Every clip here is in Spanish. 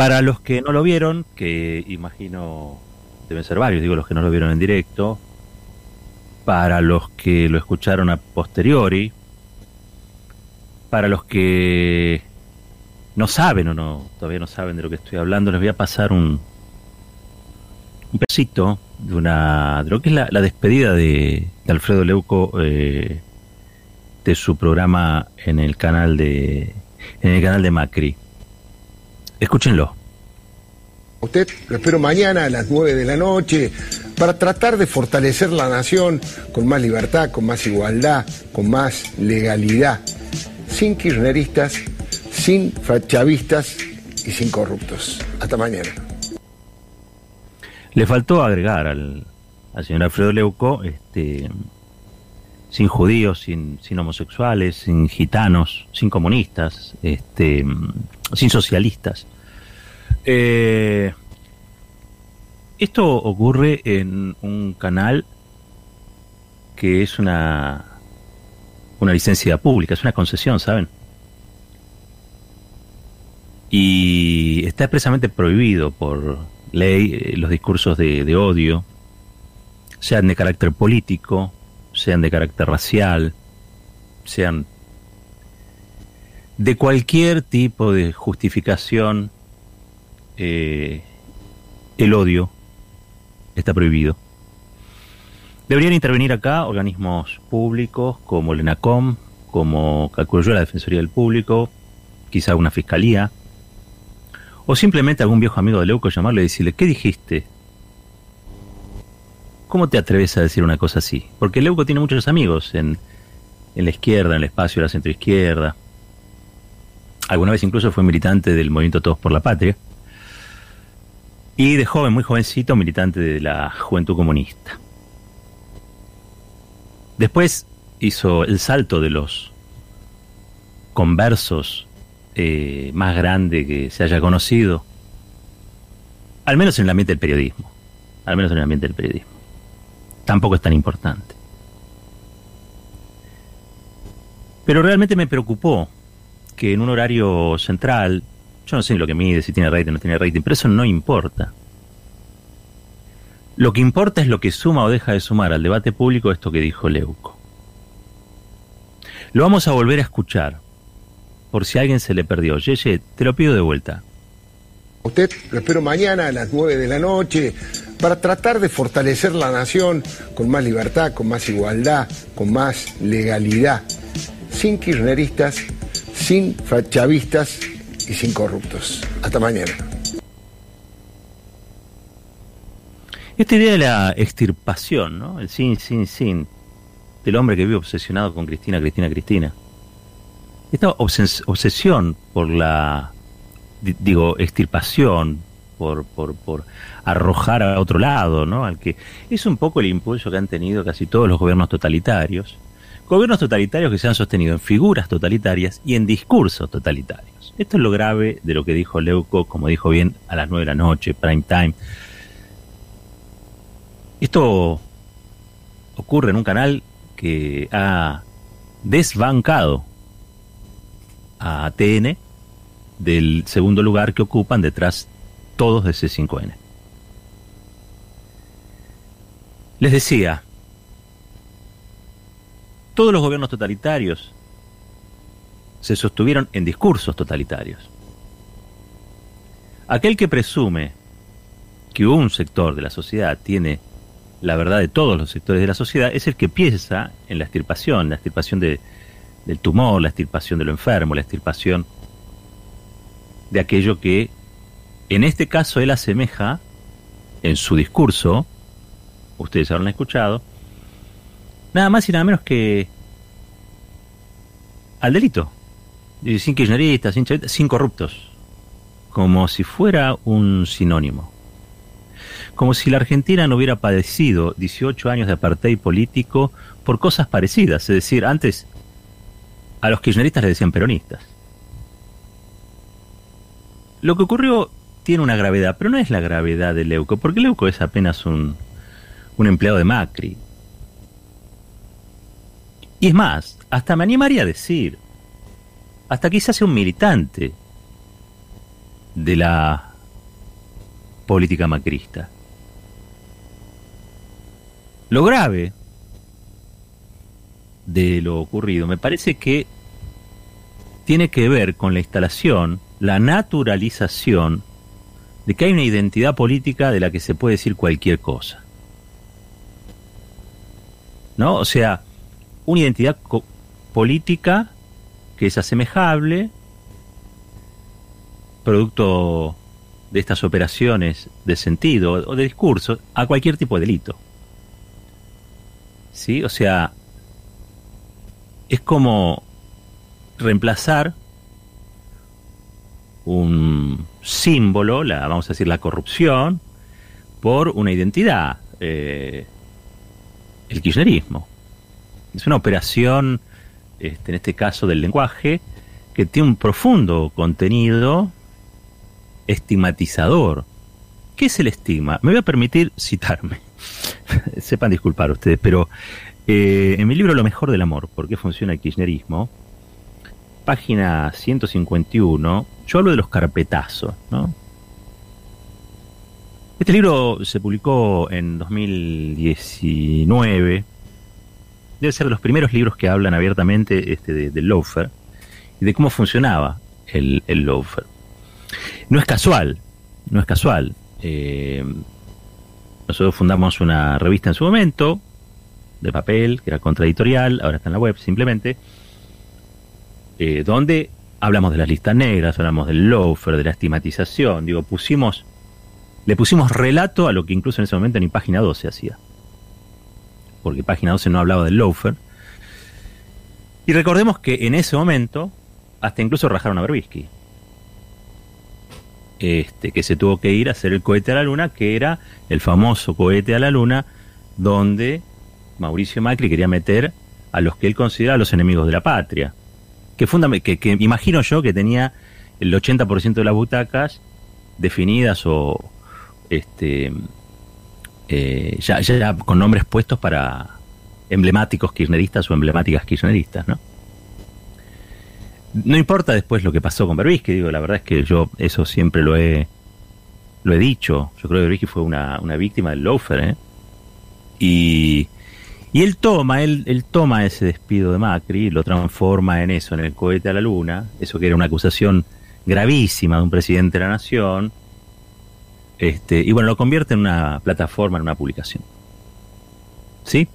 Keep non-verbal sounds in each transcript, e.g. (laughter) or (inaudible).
Para los que no lo vieron, que imagino deben ser varios, digo los que no lo vieron en directo, para los que lo escucharon a posteriori, para los que no saben o no, todavía no saben de lo que estoy hablando, les voy a pasar un, un pedacito de una de lo que es la, despedida de, Alfredo Leuco eh, de su programa en el canal de en el canal de Macri. Escúchenlo. Usted lo espero mañana a las 9 de la noche para tratar de fortalecer la nación con más libertad, con más igualdad, con más legalidad, sin kirchneristas, sin chavistas y sin corruptos. Hasta mañana. Le faltó agregar al, señor Alfredo Leuco, este, sin judíos, sin, sin homosexuales, sin gitanos, sin comunistas, este, sin socialistas. Eh, esto ocurre en un canal que es una, una licencia pública, es una concesión, ¿saben? Y está expresamente prohibido por ley eh, los discursos de, de odio, sean de carácter político, sean de carácter racial, sean de cualquier tipo de justificación, eh, el odio está prohibido. Deberían intervenir acá organismos públicos como el ENACOM, como calculo la Defensoría del Público, quizá una fiscalía, o simplemente algún viejo amigo de Leuco llamarle y decirle, ¿qué dijiste? ¿Cómo te atreves a decir una cosa así? Porque Leuco tiene muchos amigos en la izquierda, en el espacio de la centroizquierda. Alguna vez incluso fue militante del movimiento Todos por la Patria. Y de joven, muy jovencito, militante de la Juventud Comunista. Después hizo el salto de los conversos eh, más grande que se haya conocido, al menos en el ambiente del periodismo, al menos en el ambiente del periodismo. Tampoco es tan importante. Pero realmente me preocupó que en un horario central, yo no sé lo que mide, si tiene rating o no tiene rating, pero eso no importa. Lo que importa es lo que suma o deja de sumar al debate público esto que dijo Leuco. Lo vamos a volver a escuchar, por si alguien se le perdió. Yeye, te lo pido de vuelta. Usted lo espero mañana a las 9 de la noche para tratar de fortalecer la nación con más libertad, con más igualdad, con más legalidad, sin kirchneristas sin chavistas y sin corruptos. Hasta mañana. Esta idea de la extirpación, ¿no? El sin, sin, sin, del hombre que vive obsesionado con Cristina, Cristina, Cristina. Esta obsesión por la, digo, extirpación, por, por, por arrojar a otro lado, ¿no? Al que es un poco el impulso que han tenido casi todos los gobiernos totalitarios Gobiernos totalitarios que se han sostenido en figuras totalitarias y en discursos totalitarios. Esto es lo grave de lo que dijo Leuco, como dijo bien, a las 9 de la noche, prime time. Esto ocurre en un canal que ha desbancado a ATN del segundo lugar que ocupan detrás todos de C5N. Les decía, todos los gobiernos totalitarios se sostuvieron en discursos totalitarios. Aquel que presume que un sector de la sociedad tiene la verdad de todos los sectores de la sociedad es el que piensa en la extirpación, la extirpación de, del tumor, la extirpación de lo enfermo, la extirpación de aquello que en este caso él asemeja en su discurso, ustedes habrán escuchado, Nada más y nada menos que al delito. Sin kirchneristas, sin, sin corruptos. Como si fuera un sinónimo. Como si la Argentina no hubiera padecido 18 años de apartheid político por cosas parecidas. Es decir, antes a los kirchneristas les decían peronistas. Lo que ocurrió tiene una gravedad, pero no es la gravedad de Leuco, porque Leuco es apenas un, un empleado de Macri. Y es más, hasta me animaría a decir, hasta quizás sea un militante de la política macrista. Lo grave de lo ocurrido me parece que tiene que ver con la instalación, la naturalización de que hay una identidad política de la que se puede decir cualquier cosa. ¿No? O sea, una identidad política que es asemejable, producto de estas operaciones de sentido o de discurso, a cualquier tipo de delito. ¿Sí? O sea, es como reemplazar un símbolo, la, vamos a decir la corrupción, por una identidad, eh, el kirchnerismo. Es una operación, este, en este caso del lenguaje, que tiene un profundo contenido estigmatizador. ¿Qué es el estigma? Me voy a permitir citarme. (laughs) Sepan disculpar ustedes, pero eh, en mi libro Lo mejor del amor, ¿por qué funciona el kirchnerismo? Página 151, yo hablo de los carpetazos, ¿no? Este libro se publicó en 2019. Debe ser de los primeros libros que hablan abiertamente este, del loafer y de cómo funcionaba el, el. No es casual, no es casual. Eh, nosotros fundamos una revista en su momento, de papel, que era contradictorial, ahora está en la web simplemente, eh, donde hablamos de las listas negras, hablamos del loafer, de la estigmatización, digo, pusimos, le pusimos relato a lo que incluso en ese momento ni página 12 hacía. Porque página 12 no hablaba del loafer. Y recordemos que en ese momento, hasta incluso rajaron a Berbisky. Este, que se tuvo que ir a hacer el cohete a la luna, que era el famoso cohete a la luna, donde Mauricio Macri quería meter a los que él considera los enemigos de la patria que, que, imagino yo que tenía el 80% de las butacas definidas o este eh, ya, ya con nombres puestos para emblemáticos kirchneristas o emblemáticas kirchneristas, ¿no? No importa después lo que pasó con que digo, la verdad es que yo eso siempre lo he lo he dicho. Yo creo que Berbisky fue una, una víctima del loafer, ¿eh? Y y él toma, él, él toma ese despido de Macri, lo transforma en eso, en el cohete a la luna, eso que era una acusación gravísima de un presidente de la nación, este, y bueno, lo convierte en una plataforma, en una publicación. ¿Sí?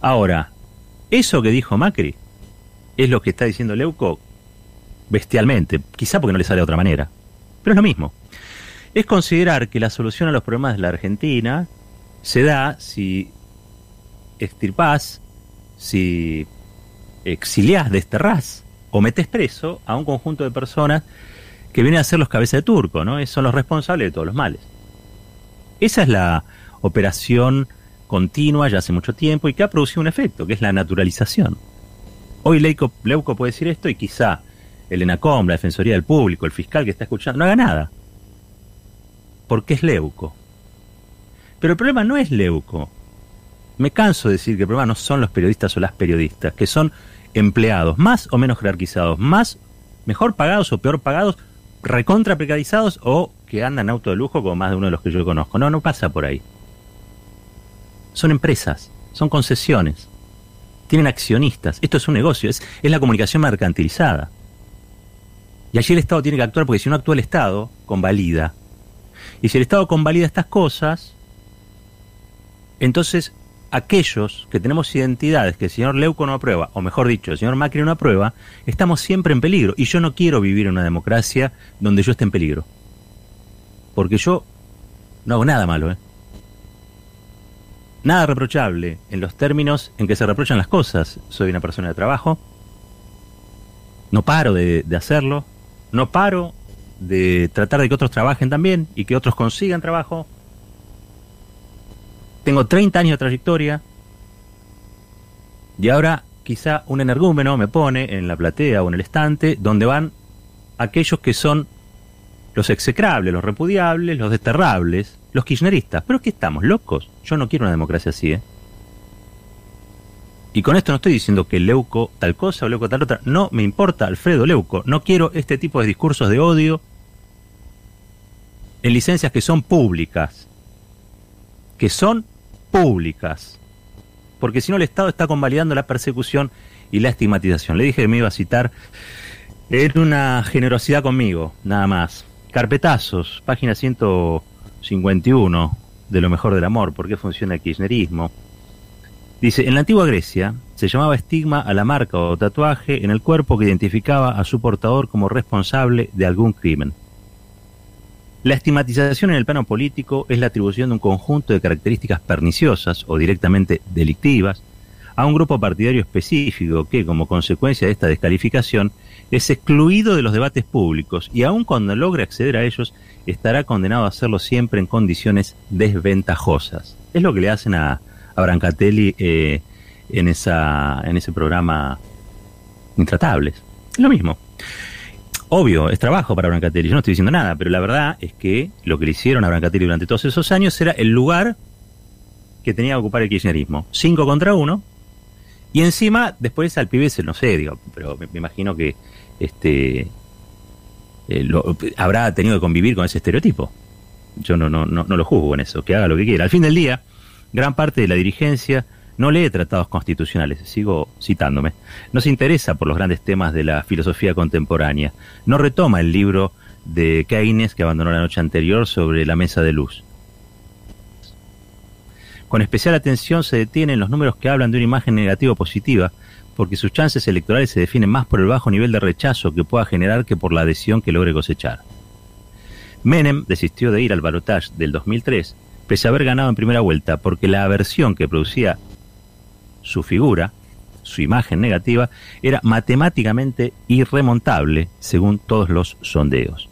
Ahora, eso que dijo Macri es lo que está diciendo Leuco bestialmente, quizá porque no le sale de otra manera, pero es lo mismo. Es considerar que la solución a los problemas de la Argentina se da si extirpás, si exiliás, desterrás o metes preso a un conjunto de personas que vienen a ser los cabezas de turco, ¿no? Son los responsables de todos los males. Esa es la operación continua ya hace mucho tiempo y que ha producido un efecto, que es la naturalización. Hoy Leuco, Leuco puede decir esto y quizá el ENACOM, la Defensoría del Público, el fiscal que está escuchando, no haga nada. Porque es Leuco. Pero el problema no es Leuco me canso de decir que el problema no son los periodistas o las periodistas, que son empleados más o menos jerarquizados, más mejor pagados o peor pagados, recontra precarizados o que andan auto de lujo como más de uno de los que yo conozco. No, no pasa por ahí. Son empresas, son concesiones, tienen accionistas. Esto es un negocio, es, es la comunicación mercantilizada. Y allí el Estado tiene que actuar porque si no actúa el Estado, convalida. Y si el Estado convalida estas cosas, entonces aquellos que tenemos identidades que el señor Leuco no aprueba, o mejor dicho, el señor Macri no aprueba, estamos siempre en peligro. Y yo no quiero vivir en una democracia donde yo esté en peligro. Porque yo no hago nada malo, ¿eh? Nada reprochable en los términos en que se reprochan las cosas. Soy una persona de trabajo. No paro de, de hacerlo. No paro de tratar de que otros trabajen también y que otros consigan trabajo tengo 30 años de trayectoria y ahora quizá un energúmeno me pone en la platea o en el estante donde van aquellos que son los execrables, los repudiables, los desterrables, los kirchneristas. Pero es estamos locos. Yo no quiero una democracia así, ¿eh? Y con esto no estoy diciendo que Leuco tal cosa o Leuco tal otra. No me importa Alfredo Leuco. No quiero este tipo de discursos de odio en licencias que son públicas, que son públicas, porque si no el Estado está convalidando la persecución y la estigmatización. Le dije que me iba a citar, era una generosidad conmigo, nada más. Carpetazos, página 151 de Lo mejor del amor, ¿por qué funciona el kirchnerismo? Dice, en la antigua Grecia se llamaba estigma a la marca o tatuaje en el cuerpo que identificaba a su portador como responsable de algún crimen. La estigmatización en el plano político es la atribución de un conjunto de características perniciosas o directamente delictivas a un grupo partidario específico que, como consecuencia de esta descalificación, es excluido de los debates públicos y aun cuando logre acceder a ellos, estará condenado a hacerlo siempre en condiciones desventajosas. Es lo que le hacen a, a Brancatelli eh, en, esa, en ese programa Intratables. Es lo mismo. Obvio, es trabajo para Brancatelli, yo no estoy diciendo nada, pero la verdad es que lo que le hicieron a Brancatelli durante todos esos años era el lugar que tenía que ocupar el kirchnerismo. Cinco contra uno. Y encima, después al pibe se, no sé, digo, pero me, imagino que este eh, habrá tenido que convivir con ese estereotipo. Yo no, no, no, no lo juzgo en eso, que haga lo que quiera. Al fin del día, gran parte de la dirigencia no lee tratados constitucionales, sigo citándome, no se interesa por los grandes temas de la filosofía contemporánea, no retoma el libro de Keynes que abandonó la noche anterior sobre la mesa de luz. Con especial atención se detienen los números que hablan de una imagen negativa o positiva, porque sus chances electorales se definen más por el bajo nivel de rechazo que pueda generar que por la adhesión que logre cosechar. Menem desistió de ir al balotage del 2003 pese a haber ganado en primera vuelta, porque la aversión que producía su figura, su imagen negativa, era matemáticamente irremontable según todos los sondeos.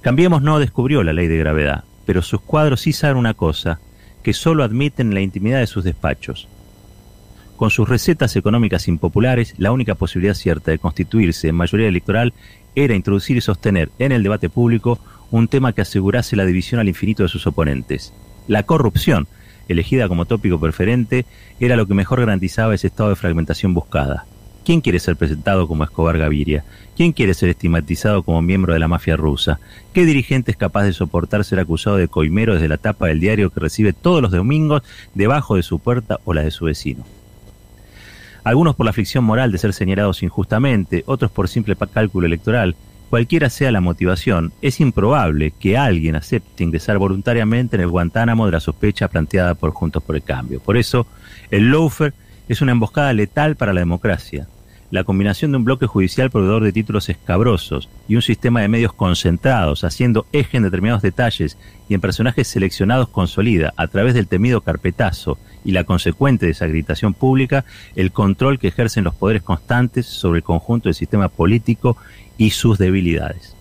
Cambiemos no descubrió la ley de gravedad, pero sus cuadros sí saben una cosa, que solo admiten la intimidad de sus despachos. Con sus recetas económicas impopulares, la única posibilidad cierta de constituirse en mayoría electoral era introducir y sostener en el debate público un tema que asegurase la división al infinito de sus oponentes, la corrupción, elegida como tópico preferente, era lo que mejor garantizaba ese estado de fragmentación buscada. ¿Quién quiere ser presentado como Escobar Gaviria? ¿Quién quiere ser estigmatizado como miembro de la mafia rusa? ¿Qué dirigente es capaz de soportar ser acusado de coimero desde la tapa del diario que recibe todos los domingos debajo de su puerta o la de su vecino? Algunos por la aflicción moral de ser señalados injustamente, otros por simple cálculo electoral, Cualquiera sea la motivación, es improbable que alguien acepte ingresar voluntariamente en el Guantánamo de la sospecha planteada por Juntos por el Cambio. Por eso, el loafer es una emboscada letal para la democracia. La combinación de un bloque judicial proveedor de títulos escabrosos y un sistema de medios concentrados, haciendo eje en determinados detalles y en personajes seleccionados consolida, a través del temido carpetazo y la consecuente desacreditación pública, el control que ejercen los poderes constantes sobre el conjunto del sistema político y sus debilidades.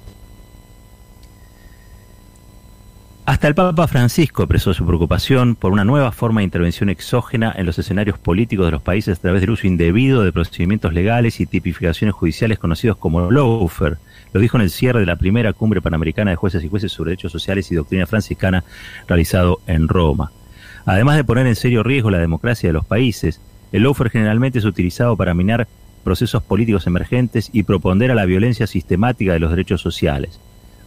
Hasta el Papa Francisco expresó su preocupación por una nueva forma de intervención exógena en los escenarios políticos de los países a través del uso indebido de procedimientos legales y tipificaciones judiciales conocidos como lawfare. Lo dijo en el cierre de la primera cumbre panamericana de jueces y jueces sobre derechos sociales y doctrina franciscana realizado en Roma. Además de poner en serio riesgo la democracia de los países, el lawfare generalmente es utilizado para minar procesos políticos emergentes y proponder a la violencia sistemática de los derechos sociales.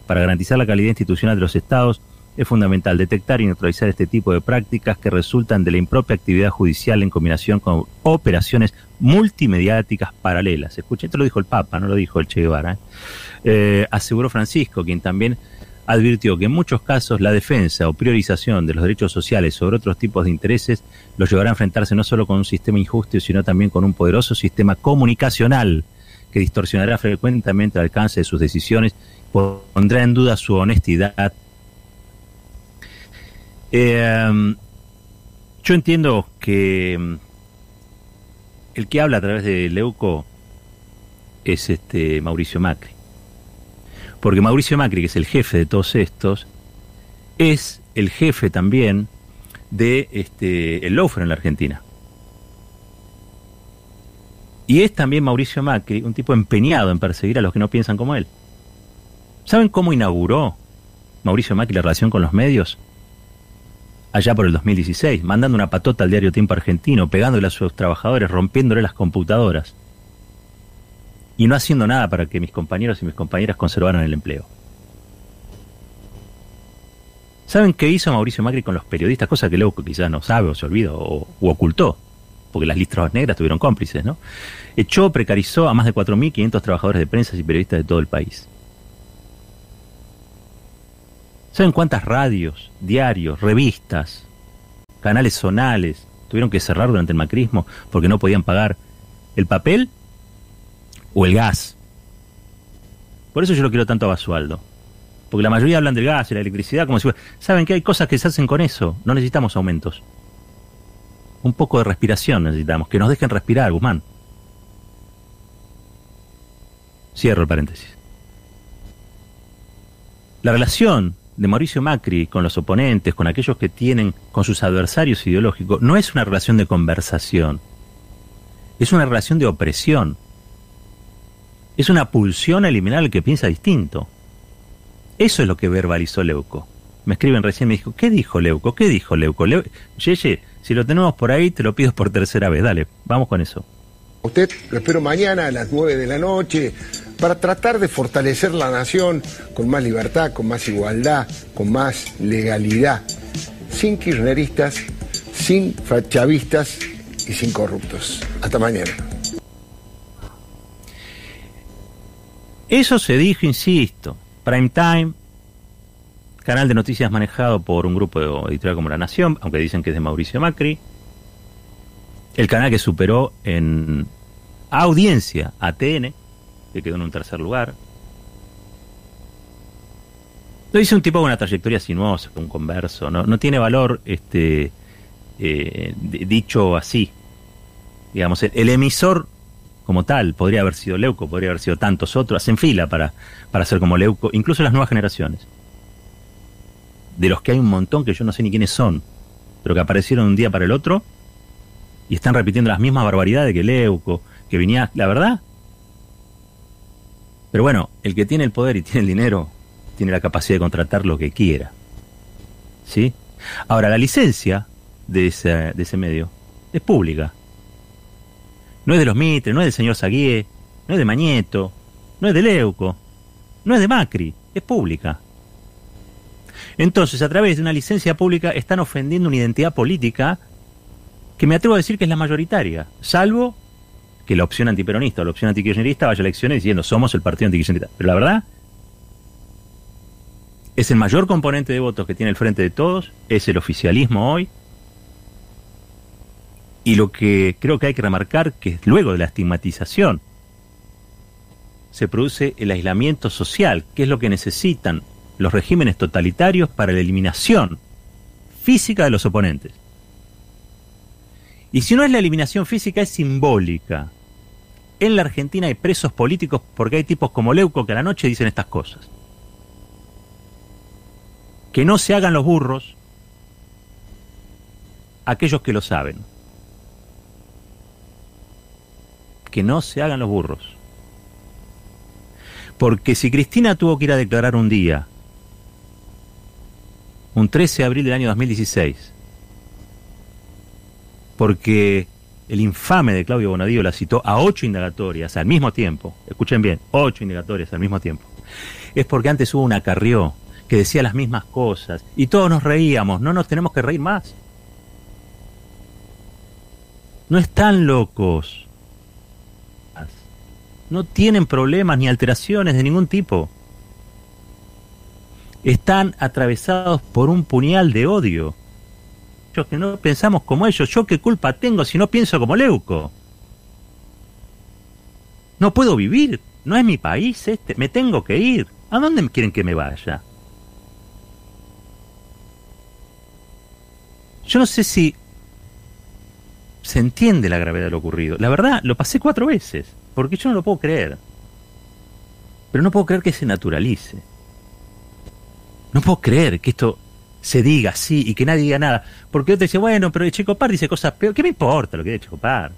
Para garantizar la calidad institucional de los estados, es fundamental detectar y neutralizar este tipo de prácticas que resultan de la impropia actividad judicial en combinación con operaciones multimediáticas paralelas. Escuché, esto lo dijo el Papa, no lo dijo el Che Guevara. ¿eh? Eh, aseguró Francisco, quien también advirtió que en muchos casos la defensa o priorización de los derechos sociales sobre otros tipos de intereses los llevará a enfrentarse no solo con un sistema injusto, sino también con un poderoso sistema comunicacional que distorsionará frecuentemente el alcance de sus decisiones, pondrá en duda su honestidad. Eh, yo entiendo que mm, el que habla a través de Leuco es este Mauricio Macri porque Mauricio Macri, que es el jefe de todos estos, es el jefe también de este el en la Argentina. Y es también Mauricio Macri un tipo empeñado en perseguir a los que no piensan como él. ¿Saben cómo inauguró Mauricio Macri la relación con los medios? Allá por el 2016, mandando una patota al diario Tiempo Argentino, pegándole a sus trabajadores, rompiéndole las computadoras y no haciendo nada para que mis compañeros y mis compañeras conservaran el empleo. ¿Saben qué hizo Mauricio Macri con los periodistas? Cosa que Leuco quizás no sabe o se olvidó o ocultó, porque las listras negras tuvieron cómplices, ¿no? Echó, precarizó a más de 4.500 trabajadores de prensa y periodistas de todo el país. ¿Saben cuántas radios, diarios, revistas, canales zonales tuvieron que cerrar durante el macrismo porque no podían pagar el papel o el gas? Por eso yo lo quiero tanto a Basualdo. Porque la mayoría hablan del gas y la electricidad como si... Saben que hay cosas que se hacen con eso. No necesitamos aumentos. Un poco de respiración necesitamos. Que nos dejen respirar, Guzmán. Cierro el paréntesis. La relación de Mauricio Macri con los oponentes, con aquellos que tienen, con sus adversarios ideológicos, no es una relación de conversación. Es una relación de opresión. Es una pulsión a eliminar al que piensa distinto. Eso es lo que verbalizó Leuco. Me escriben recién, me dijo, ¿qué dijo Leuco? ¿Qué dijo Leuco? Yeye, si lo tenemos por ahí, te lo pido por tercera vez. Dale, vamos con eso. Usted lo espero mañana a las 9 de la noche para tratar de fortalecer la nación con más libertad, con más igualdad, con más legalidad, sin kirchneristas, sin chavistas y sin corruptos. Hasta mañana. Eso se dijo, insisto, Prime Time, canal de noticias manejado por un grupo editorial como La Nación, aunque dicen que es de Mauricio Macri. El canal que superó en audiencia a TN, que quedó en un tercer lugar. Lo dice un tipo con una trayectoria sinuosa, un converso, no, no tiene valor este eh, dicho así. Digamos, el emisor como tal. Podría haber sido Leuco, podría haber sido tantos otros. Hacen fila para, para ser como Leuco, incluso las nuevas generaciones. De los que hay un montón que yo no sé ni quiénes son, pero que aparecieron un día para el otro y están repitiendo las mismas barbaridades que Leuco, que venía, la verdad. Pero bueno, el que tiene el poder y tiene el dinero, tiene la capacidad de contratar lo que quiera. ¿Sí? Ahora, la licencia de ese, de ese medio es pública. No es de los Mitre, no es del señor Saguié, no es de Mañeto, no es de Leuco, no es de Macri, es pública. Entonces, a través de una licencia pública están ofendiendo una identidad política que me atrevo a decir que es la mayoritaria, salvo que la opción antiperonista o la opción antikirchnerista vaya a elecciones diciendo somos el partido antikirchnerista. Pero la verdad es el mayor componente de votos que tiene el frente de todos, es el oficialismo hoy, y lo que creo que hay que remarcar que luego de la estigmatización se produce el aislamiento social, que es lo que necesitan los regímenes totalitarios para la eliminación física de los oponentes. Y si no es la eliminación física, es simbólica. En la Argentina hay presos políticos porque hay tipos como Leuco que a la noche dicen estas cosas. Que no se hagan los burros aquellos que lo saben. que no se hagan los burros. Porque si Cristina tuvo que ir a declarar un día, un 13 de abril del año 2016, porque el infame de Claudio Bonadío la citó a ocho indagatorias al mismo tiempo, escuchen bien, ocho indagatorias al mismo tiempo, es porque antes hubo una carrió que decía las mismas cosas y todos nos reíamos, no nos tenemos que reír más. No están locos no tienen problemas ni alteraciones de ningún tipo. Están atravesados por un puñal de odio. Que no pensamos como ellos, yo qué culpa tengo si no pienso como Leuco. No puedo vivir, no es mi país este, me tengo que ir. ¿A dónde quieren que me vaya? Yo no sé si se entiende la gravedad de lo ocurrido. La verdad, lo pasé cuatro veces. Porque yo no lo puedo creer. Pero no puedo creer que se naturalice. No puedo creer que esto se diga así y que nadie diga nada. Porque otro dice, bueno, pero Checopar dice cosas peores. ¿Qué me importa lo que dice Checopar?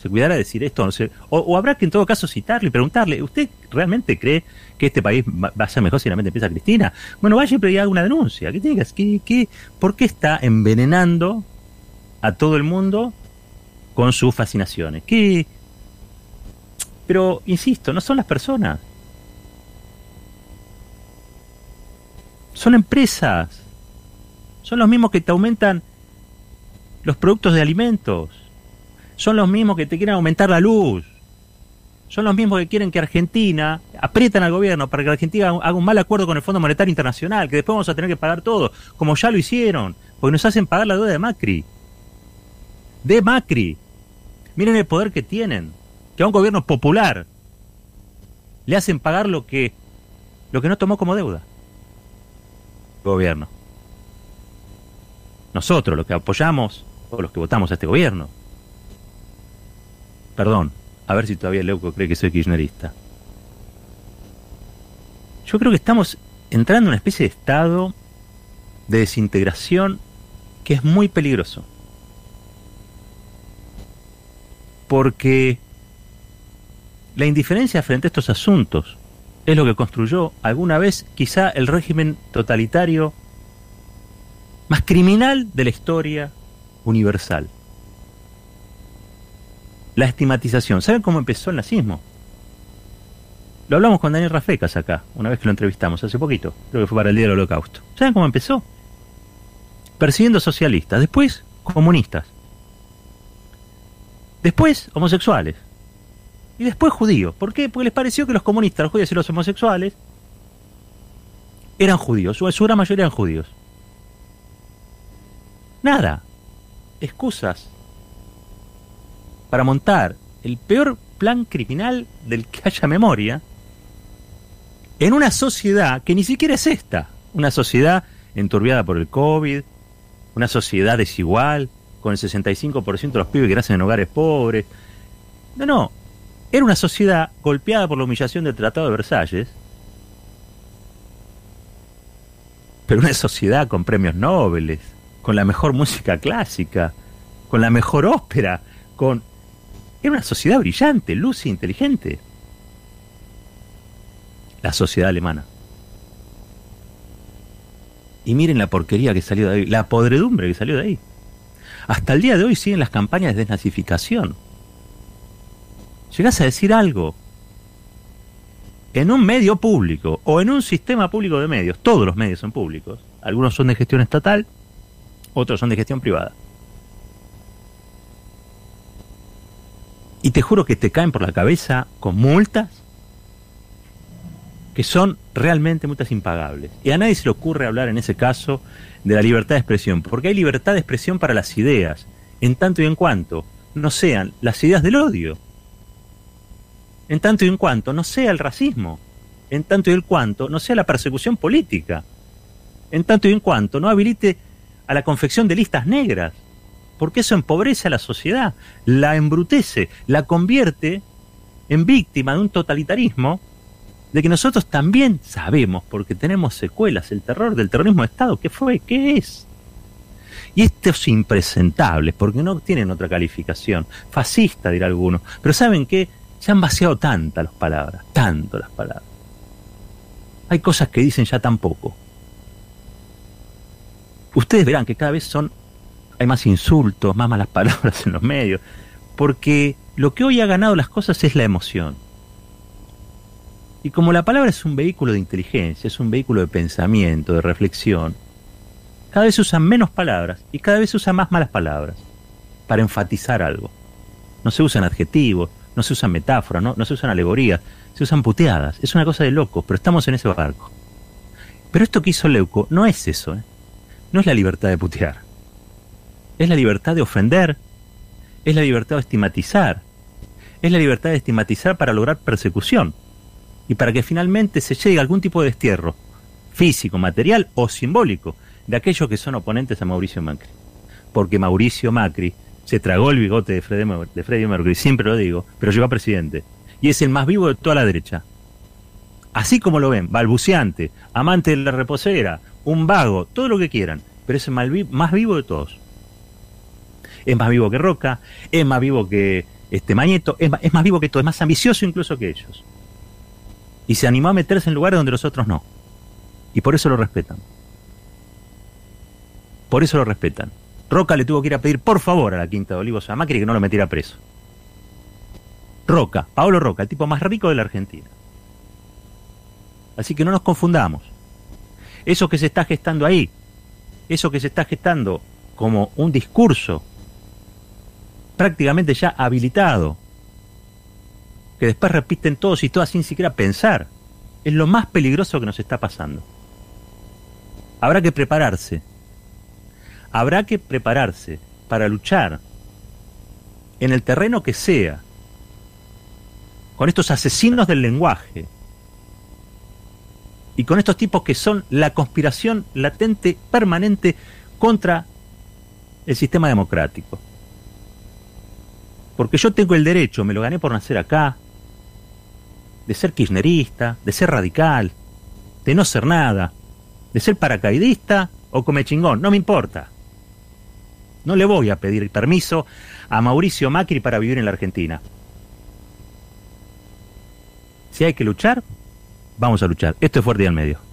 Se cuidará de decir esto, no. O, habrá que en todo caso citarle y preguntarle, ¿usted realmente cree que este país va a ser mejor si realmente empieza Cristina? Bueno, vaya y haga una denuncia. ¿Qué digas? ¿Qué, qué, por qué está envenenando a todo el mundo con sus fascinaciones? ¿Qué, pero, insisto, no son las personas. Son empresas. Son los mismos que te aumentan los productos de alimentos. Son los mismos que te quieren aumentar la luz. Son los mismos que quieren que Argentina aprietan al gobierno para que Argentina haga un mal acuerdo con el Fondo Monetario Internacional, que después vamos a tener que pagar todo, como ya lo hicieron, porque nos hacen pagar la deuda de Macri. De Macri. Miren el poder que tienen, que a un gobierno popular le hacen pagar lo que lo que no tomó como deuda. Gobierno. Nosotros, los que apoyamos o los que votamos a este gobierno. Perdón, a ver si todavía Leuco cree que soy kirchnerista. Yo creo que estamos entrando en una especie de estado de desintegración que es muy peligroso. Porque la indiferencia frente a estos asuntos es lo que construyó alguna vez quizá el régimen totalitario más criminal de la historia universal. La estigmatización. ¿Saben cómo empezó el nazismo? Lo hablamos con Daniel Rafecas acá, una vez que lo entrevistamos, hace poquito, creo que fue para el Día del Holocausto. ¿Saben cómo empezó? Persiguiendo socialistas, después comunistas, después homosexuales, y después judíos. ¿Por qué? Porque les pareció que los comunistas, los judíos y los homosexuales eran judíos, o su gran mayoría eran judíos. Nada. Excusas para montar el peor plan criminal del que haya memoria en una sociedad que ni siquiera es esta. Una sociedad enturbiada por el COVID, una sociedad desigual, con el 65% de los pibes que nacen en hogares pobres. No, no, era una sociedad golpeada por la humillación del Tratado de Versalles, pero una sociedad con premios Nobel, con la mejor música clásica, con la mejor ópera, con... Era una sociedad brillante, lúcida, inteligente. La sociedad alemana. Y miren la porquería que salió de ahí, la podredumbre que salió de ahí. Hasta el día de hoy siguen las campañas de desnazificación llegas a decir algo en un medio público o en un sistema público de medios, todos los medios son públicos, algunos son de gestión estatal, otros son de gestión privada. Y te juro que te caen por la cabeza con multas que son realmente multas impagables. Y a nadie se le ocurre hablar en ese caso de la libertad de expresión, porque hay libertad de expresión para las ideas, en tanto y en cuanto no sean las ideas del odio, en tanto y en cuanto no sea el racismo, en tanto y en cuanto no sea la persecución política, en tanto y en cuanto no habilite a la confección de listas negras, porque eso empobrece a la sociedad, la embrutece, la convierte en víctima de un totalitarismo de que nosotros también sabemos, porque tenemos secuelas, el terror del terrorismo de Estado, ¿qué fue? ¿Qué es? Y estos impresentables, porque no tienen otra calificación, fascista dirá alguno, pero ¿saben qué? Se han vaciado tantas las palabras, tanto las palabras. Hay cosas que dicen ya tan poco. Ustedes verán que cada vez son hay más insultos, más malas (laughs) palabras en los medios, porque lo que hoy ha ganado las cosas es la emoción. Y como la palabra es un vehículo de inteligencia, es un vehículo de pensamiento, de reflexión, cada vez se usan menos palabras y cada vez se usan más malas palabras para enfatizar algo. No se usan adjetivos, no se usan metáforas, no, se usan alegorías, se usan puteadas. Es una cosa de locos, pero estamos en ese barco. Pero esto que hizo Leuco no es eso, ¿eh? no es la libertad de putear. Es la libertad de ofender, es la libertad de estigmatizar, es la libertad de estigmatizar para lograr persecución y para que finalmente se llegue a algún tipo de destierro, físico, material o simbólico, de aquellos que son oponentes a Mauricio Macri. Porque Mauricio Macri se tragó el bigote de Freddie, de siempre lo digo, pero llegó a presidente. Y es el más vivo de toda la derecha. Así como lo ven, balbuceante, amante de la reposera, un vago, todo lo que quieran, pero es el más vivo de todos. Es más vivo que Roca, es más vivo que este Mañeto, es más, es más vivo que todo, es más ambicioso incluso que ellos. Y se animó a meterse en lugares donde los otros no. Y por eso lo respetan. Por eso lo respetan. Roca le tuvo que ir a pedir por favor a la Quinta de Olivos a Macri que no lo metiera preso. Roca, Pablo Roca, el tipo más rico de la Argentina. Así que no nos confundamos. Eso que se está gestando ahí, eso que se está gestando como un discurso prácticamente ya habilitado, que después repiten todos y todas sin siquiera pensar, es lo más peligroso que nos está pasando. Habrá que prepararse, habrá que prepararse para luchar en el terreno que sea, con estos asesinos del lenguaje y con estos tipos que son la conspiración latente, permanente contra el sistema democrático. Porque yo tengo el derecho, me lo gané por nacer acá, de ser kirchnerista, de ser radical, de no ser nada, de ser paracaidista o come chingón, no me importa. No le voy a pedir permiso a Mauricio Macri para vivir en la Argentina. Si hay que luchar, vamos a luchar. Esto es Fuerte y al Medio.